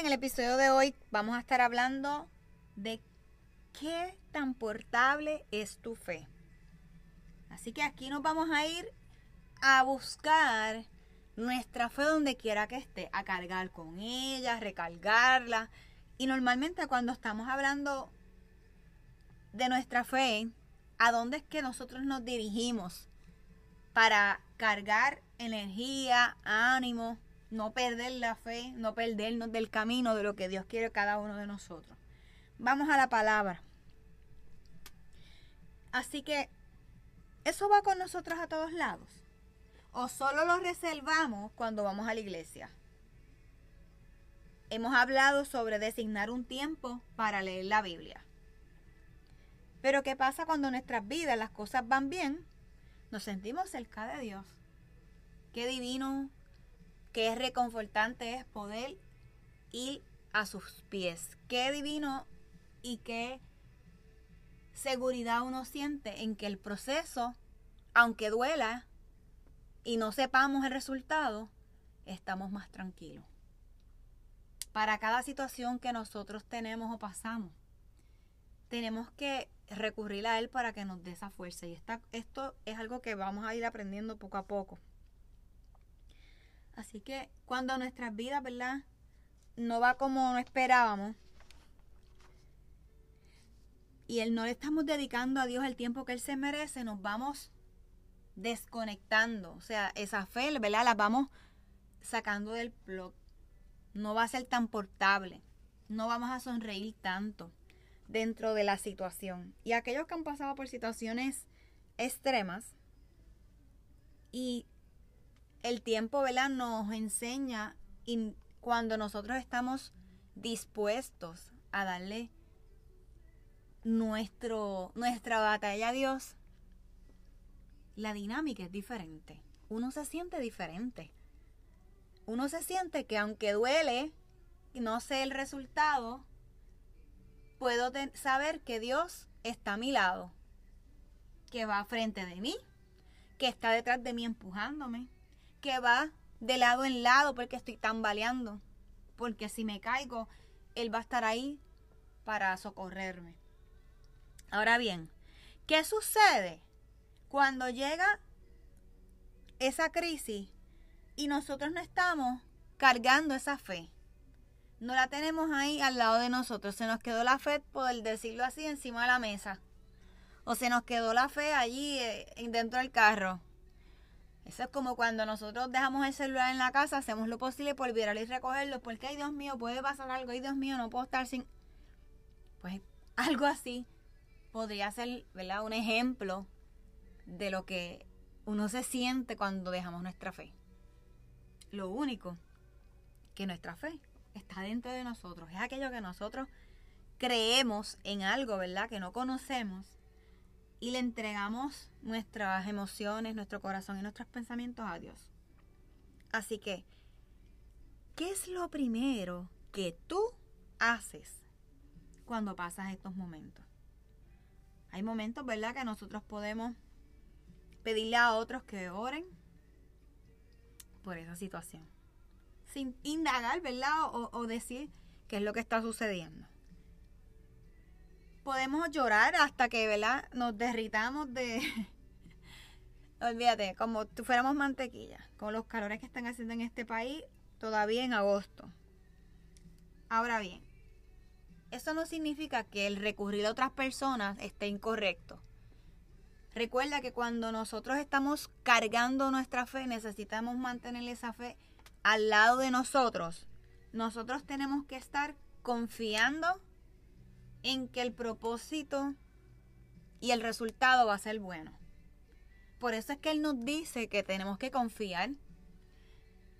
En el episodio de hoy vamos a estar hablando de qué tan portable es tu fe. Así que aquí nos vamos a ir a buscar nuestra fe donde quiera que esté, a cargar con ella, recargarla. Y normalmente cuando estamos hablando de nuestra fe, ¿a dónde es que nosotros nos dirigimos para cargar energía, ánimo? No perder la fe, no perdernos del camino de lo que Dios quiere cada uno de nosotros. Vamos a la palabra. Así que, ¿eso va con nosotros a todos lados? ¿O solo lo reservamos cuando vamos a la iglesia? Hemos hablado sobre designar un tiempo para leer la Biblia. Pero ¿qué pasa cuando en nuestras vidas las cosas van bien? Nos sentimos cerca de Dios. Qué divino Qué reconfortante es poder ir a sus pies. Qué divino y qué seguridad uno siente en que el proceso, aunque duela y no sepamos el resultado, estamos más tranquilos. Para cada situación que nosotros tenemos o pasamos, tenemos que recurrir a Él para que nos dé esa fuerza. Y esto es algo que vamos a ir aprendiendo poco a poco. Así que cuando nuestras vidas, ¿verdad? No va como esperábamos. Y él no le estamos dedicando a Dios el tiempo que Él se merece, nos vamos desconectando. O sea, esa fe, ¿verdad? La vamos sacando del plot. No va a ser tan portable. No vamos a sonreír tanto dentro de la situación. Y aquellos que han pasado por situaciones extremas y el tiempo, ¿verdad? Nos enseña y cuando nosotros estamos dispuestos a darle nuestro, nuestra batalla a Dios, la dinámica es diferente. Uno se siente diferente. Uno se siente que aunque duele no sé el resultado, puedo saber que Dios está a mi lado, que va frente de mí, que está detrás de mí empujándome, que va de lado en lado porque estoy tambaleando. Porque si me caigo, Él va a estar ahí para socorrerme. Ahora bien, ¿qué sucede cuando llega esa crisis y nosotros no estamos cargando esa fe? No la tenemos ahí al lado de nosotros. Se nos quedó la fe, por decirlo así, encima de la mesa. O se nos quedó la fe allí eh, dentro del carro. Eso es como cuando nosotros dejamos el celular en la casa, hacemos lo posible por virar y recogerlo, porque, ay Dios mío, puede pasar algo, ay Dios mío, no puedo estar sin... Pues algo así podría ser, ¿verdad? Un ejemplo de lo que uno se siente cuando dejamos nuestra fe. Lo único que nuestra fe está dentro de nosotros, es aquello que nosotros creemos en algo, ¿verdad? Que no conocemos y le entregamos nuestras emociones, nuestro corazón y nuestros pensamientos a Dios. Así que, ¿qué es lo primero que tú haces cuando pasas estos momentos? Hay momentos, ¿verdad?, que nosotros podemos pedirle a otros que oren por esa situación. Sin indagar, ¿verdad? O, o decir qué es lo que está sucediendo podemos llorar hasta que, ¿verdad? Nos derritamos de... Olvídate, como si fuéramos mantequilla, con los calores que están haciendo en este país todavía en agosto. Ahora bien, eso no significa que el recurrir a otras personas esté incorrecto. Recuerda que cuando nosotros estamos cargando nuestra fe, necesitamos mantener esa fe al lado de nosotros. Nosotros tenemos que estar confiando en que el propósito y el resultado va a ser bueno. Por eso es que Él nos dice que tenemos que confiar.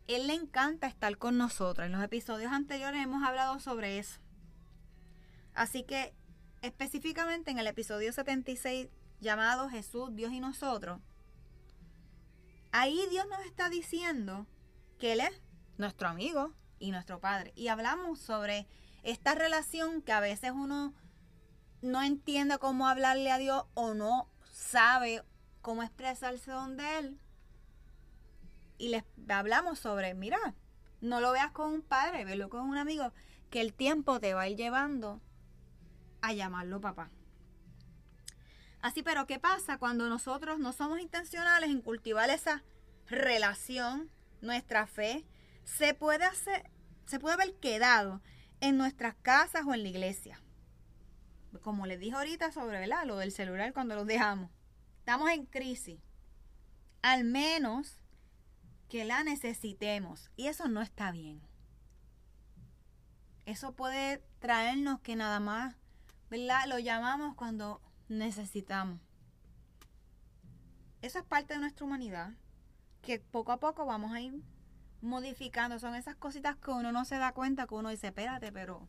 Él le encanta estar con nosotros. En los episodios anteriores hemos hablado sobre eso. Así que específicamente en el episodio 76 llamado Jesús, Dios y nosotros, ahí Dios nos está diciendo que Él es nuestro amigo y nuestro Padre. Y hablamos sobre esta relación que a veces uno no entiende cómo hablarle a Dios o no sabe cómo expresarse donde Él. Y les hablamos sobre, mira, no lo veas con un padre, velo con un amigo, que el tiempo te va a ir llevando a llamarlo papá. Así, pero ¿qué pasa cuando nosotros no somos intencionales en cultivar esa relación, nuestra fe? Se puede hacer, se puede haber quedado en nuestras casas o en la iglesia. Como les dije ahorita sobre lo del celular cuando los dejamos. Estamos en crisis. Al menos que la necesitemos. Y eso no está bien. Eso puede traernos que nada más, ¿verdad? Lo llamamos cuando necesitamos. Eso es parte de nuestra humanidad. Que poco a poco vamos a ir modificando. Son esas cositas que uno no se da cuenta, que uno dice, espérate, pero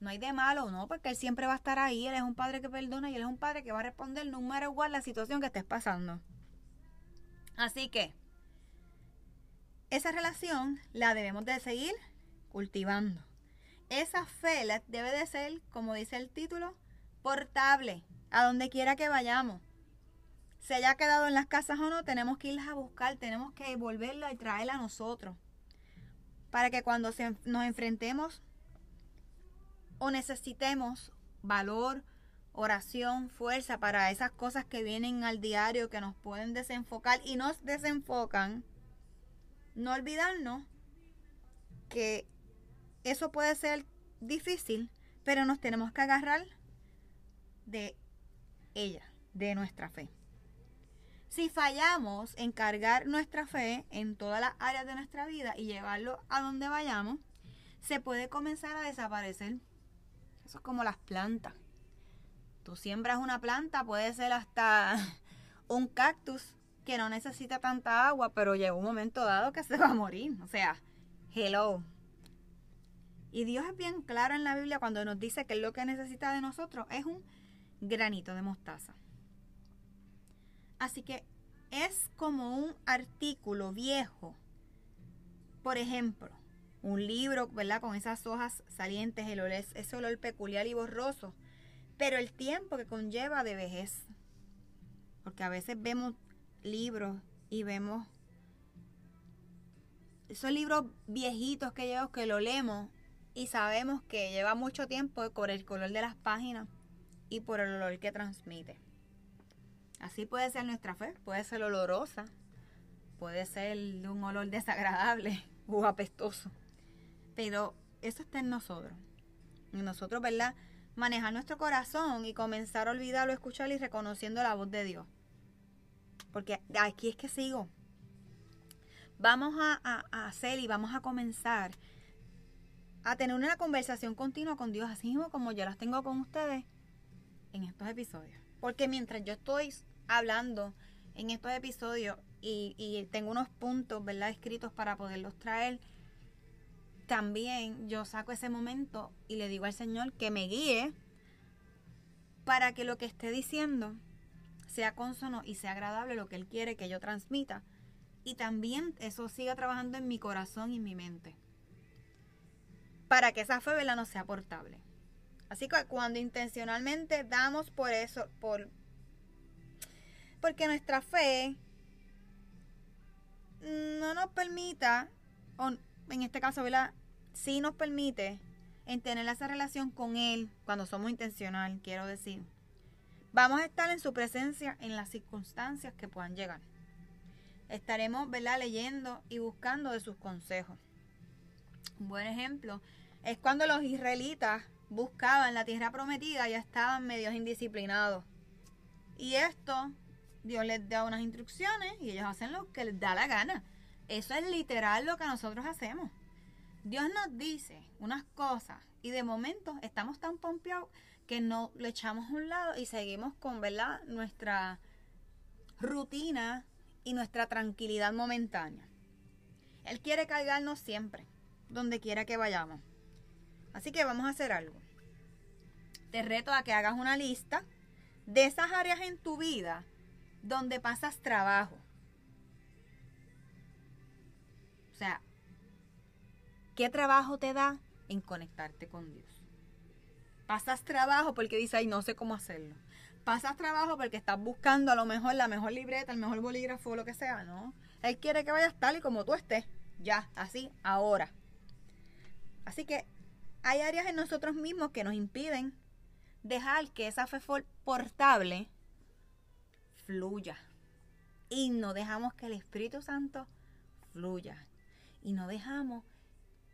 no hay de malo, ¿no? Porque él siempre va a estar ahí, él es un padre que perdona y él es un padre que va a responder no matter igual la situación que estés pasando. Así que, esa relación la debemos de seguir cultivando. Esa fe debe de ser, como dice el título, portable, a donde quiera que vayamos se haya quedado en las casas o no, tenemos que irlas a buscar, tenemos que volverla y traerla a nosotros. Para que cuando nos enfrentemos o necesitemos valor, oración, fuerza para esas cosas que vienen al diario, que nos pueden desenfocar y nos desenfocan, no olvidarnos que eso puede ser difícil, pero nos tenemos que agarrar de ella, de nuestra fe. Si fallamos en cargar nuestra fe en todas las áreas de nuestra vida y llevarlo a donde vayamos, se puede comenzar a desaparecer. Eso es como las plantas. Tú siembras una planta, puede ser hasta un cactus que no necesita tanta agua, pero llega un momento dado que se va a morir. O sea, hello. Y Dios es bien claro en la Biblia cuando nos dice que lo que necesita de nosotros es un granito de mostaza. Así que es como un artículo viejo. Por ejemplo, un libro, ¿verdad? Con esas hojas salientes, el olor, ese olor peculiar y borroso. Pero el tiempo que conlleva de vejez. Porque a veces vemos libros y vemos esos libros viejitos que llevamos que lo leemos y sabemos que lleva mucho tiempo por el color de las páginas y por el olor que transmite. Así puede ser nuestra fe, puede ser olorosa, puede ser de un olor desagradable o apestoso. Pero eso está en nosotros. En nosotros, ¿verdad? Manejar nuestro corazón y comenzar a olvidarlo, escucharlo y reconociendo la voz de Dios. Porque aquí es que sigo. Vamos a, a hacer y vamos a comenzar a tener una conversación continua con Dios, así mismo como yo las tengo con ustedes en estos episodios. Porque mientras yo estoy hablando en estos episodios y, tengo unos puntos, ¿verdad?, escritos para poderlos traer, también yo saco ese momento y le digo al Señor que me guíe para que lo que esté diciendo sea consono y sea agradable lo que Él quiere que yo transmita. Y también eso siga trabajando en mi corazón y en mi mente. Para que esa fe no sea portable. Así que cuando intencionalmente damos por eso, por porque nuestra fe no nos permita, o en este caso, ¿verdad? Sí nos permite en tener esa relación con Él cuando somos intencional, quiero decir. Vamos a estar en su presencia en las circunstancias que puedan llegar. Estaremos, ¿verdad?, leyendo y buscando de sus consejos. Un buen ejemplo es cuando los israelitas buscaban la tierra prometida, ya estaban medios indisciplinados. Y esto, Dios les da unas instrucciones y ellos hacen lo que les da la gana. Eso es literal lo que nosotros hacemos. Dios nos dice unas cosas y de momento estamos tan pompeados que no lo echamos a un lado y seguimos con, ¿verdad? Nuestra rutina y nuestra tranquilidad momentánea. Él quiere cargarnos siempre, donde quiera que vayamos. Así que vamos a hacer algo. Te reto a que hagas una lista de esas áreas en tu vida donde pasas trabajo. O sea, ¿qué trabajo te da en conectarte con Dios? Pasas trabajo porque dices, ay, no sé cómo hacerlo. Pasas trabajo porque estás buscando a lo mejor la mejor libreta, el mejor bolígrafo lo que sea, ¿no? Él quiere que vayas tal y como tú estés. Ya, así, ahora. Así que hay áreas en nosotros mismos que nos impiden dejar que esa fe portable fluya. Y no dejamos que el Espíritu Santo fluya. Y no dejamos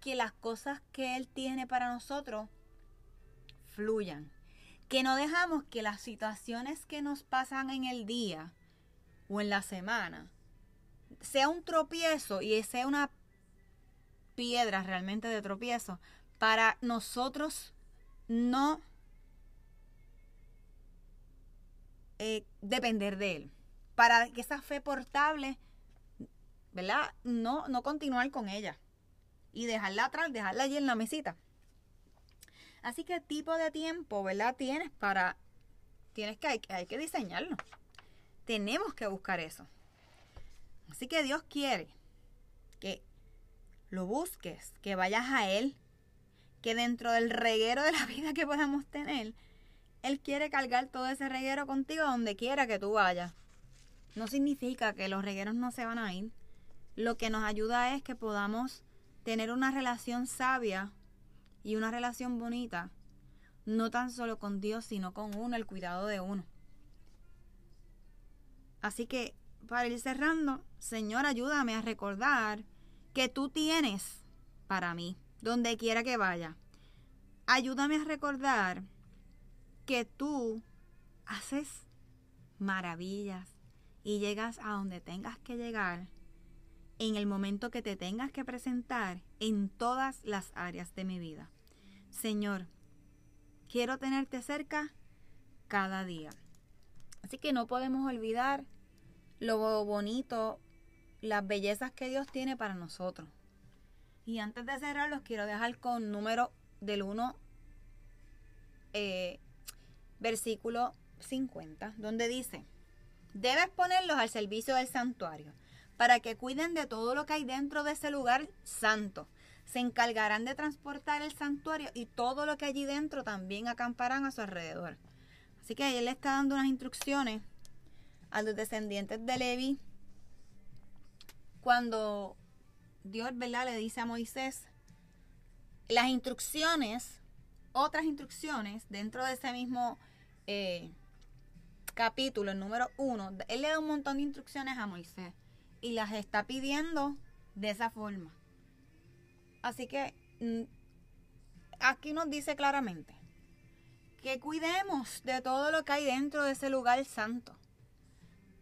que las cosas que Él tiene para nosotros fluyan. Que no dejamos que las situaciones que nos pasan en el día o en la semana sea un tropiezo y sea una piedra realmente de tropiezo para nosotros no eh, depender de él. Para que esa fe portable, ¿verdad? No, no continuar con ella. Y dejarla atrás, dejarla allí en la mesita. Así que tipo de tiempo, ¿verdad? Tienes para... Tienes que, hay, hay que diseñarlo. Tenemos que buscar eso. Así que Dios quiere que lo busques, que vayas a Él, que dentro del reguero de la vida que podamos tener, Él quiere cargar todo ese reguero contigo donde quiera que tú vayas. No significa que los regueros no se van a ir. Lo que nos ayuda es que podamos tener una relación sabia y una relación bonita, no tan solo con Dios, sino con uno, el cuidado de uno. Así que, para ir cerrando, Señor, ayúdame a recordar que tú tienes para mí, donde quiera que vaya. Ayúdame a recordar que tú haces maravillas y llegas a donde tengas que llegar en el momento que te tengas que presentar en todas las áreas de mi vida. Señor, quiero tenerte cerca cada día. Así que no podemos olvidar lo bonito, las bellezas que Dios tiene para nosotros. Y antes de cerrar, los quiero dejar con número del 1, eh, versículo 50, donde dice, debes ponerlos al servicio del santuario para que cuiden de todo lo que hay dentro de ese lugar santo. Se encargarán de transportar el santuario y todo lo que allí dentro también acamparán a su alrededor. Así que él le está dando unas instrucciones a los descendientes de Levi cuando Dios ¿verdad? le dice a Moisés las instrucciones, otras instrucciones dentro de ese mismo eh, capítulo, el número uno, él le da un montón de instrucciones a Moisés y las está pidiendo de esa forma. Así que mm, aquí nos dice claramente que cuidemos de todo lo que hay dentro de ese lugar santo.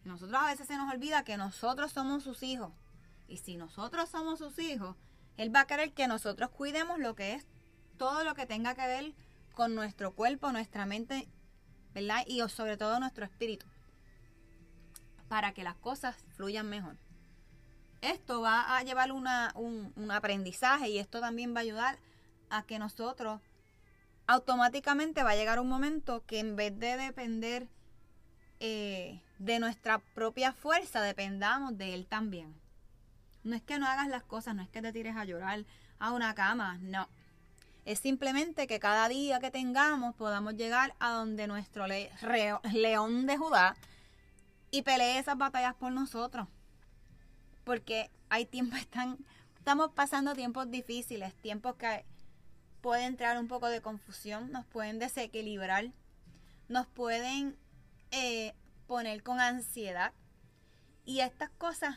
Nosotros a veces se nos olvida que nosotros somos sus hijos. Y si nosotros somos sus hijos, Él va a querer que nosotros cuidemos lo que es todo lo que tenga que ver con nuestro cuerpo, nuestra mente, ¿verdad? Y sobre todo nuestro espíritu, para que las cosas fluyan mejor. Esto va a llevar un, un aprendizaje y esto también va a ayudar a que nosotros automáticamente va a llegar un momento que en vez de depender eh, de nuestra propia fuerza, dependamos de Él también. No es que no hagas las cosas, no es que te tires a llorar a una cama, no. Es simplemente que cada día que tengamos podamos llegar a donde nuestro león de Judá y pelee esas batallas por nosotros. Porque hay tiempos, estamos pasando tiempos difíciles, tiempos que puede entrar un poco de confusión, nos pueden desequilibrar, nos pueden eh, poner con ansiedad. Y estas cosas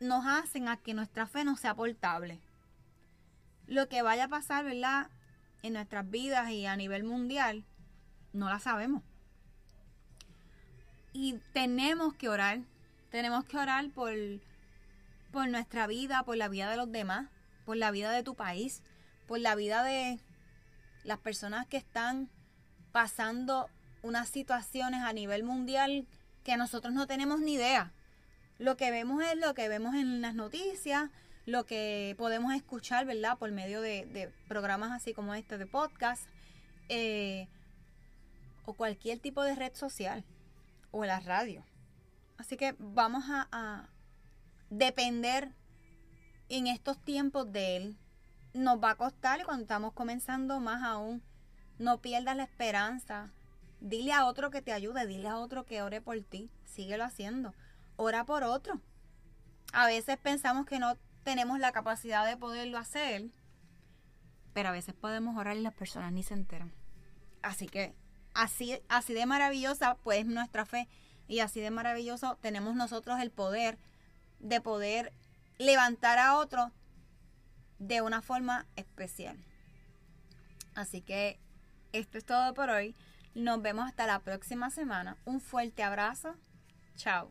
nos hacen a que nuestra fe no sea portable. Lo que vaya a pasar, ¿verdad? En nuestras vidas y a nivel mundial, no la sabemos. Y tenemos que orar. Tenemos que orar por, por nuestra vida, por la vida de los demás, por la vida de tu país, por la vida de las personas que están pasando unas situaciones a nivel mundial que nosotros no tenemos ni idea. Lo que vemos es lo que vemos en las noticias, lo que podemos escuchar, ¿verdad? Por medio de, programas así como este de podcast, eh, o cualquier tipo de red social, o la radio. Así que vamos a, a depender en estos tiempos de Él, nos va a costar y cuando estamos comenzando más aún. No pierdas la esperanza. Dile a otro que te ayude, dile a otro que ore por ti. Síguelo haciendo. Ora por otro. A veces pensamos que no tenemos la capacidad de poderlo hacer, pero a veces podemos orar y las personas ni se enteran. Así que así, así de maravillosa pues nuestra fe y así de maravilloso tenemos nosotros el poder de poder levantar a otro de una forma especial. Así que esto es todo por hoy. Nos vemos hasta la próxima semana. Un fuerte abrazo. Chao.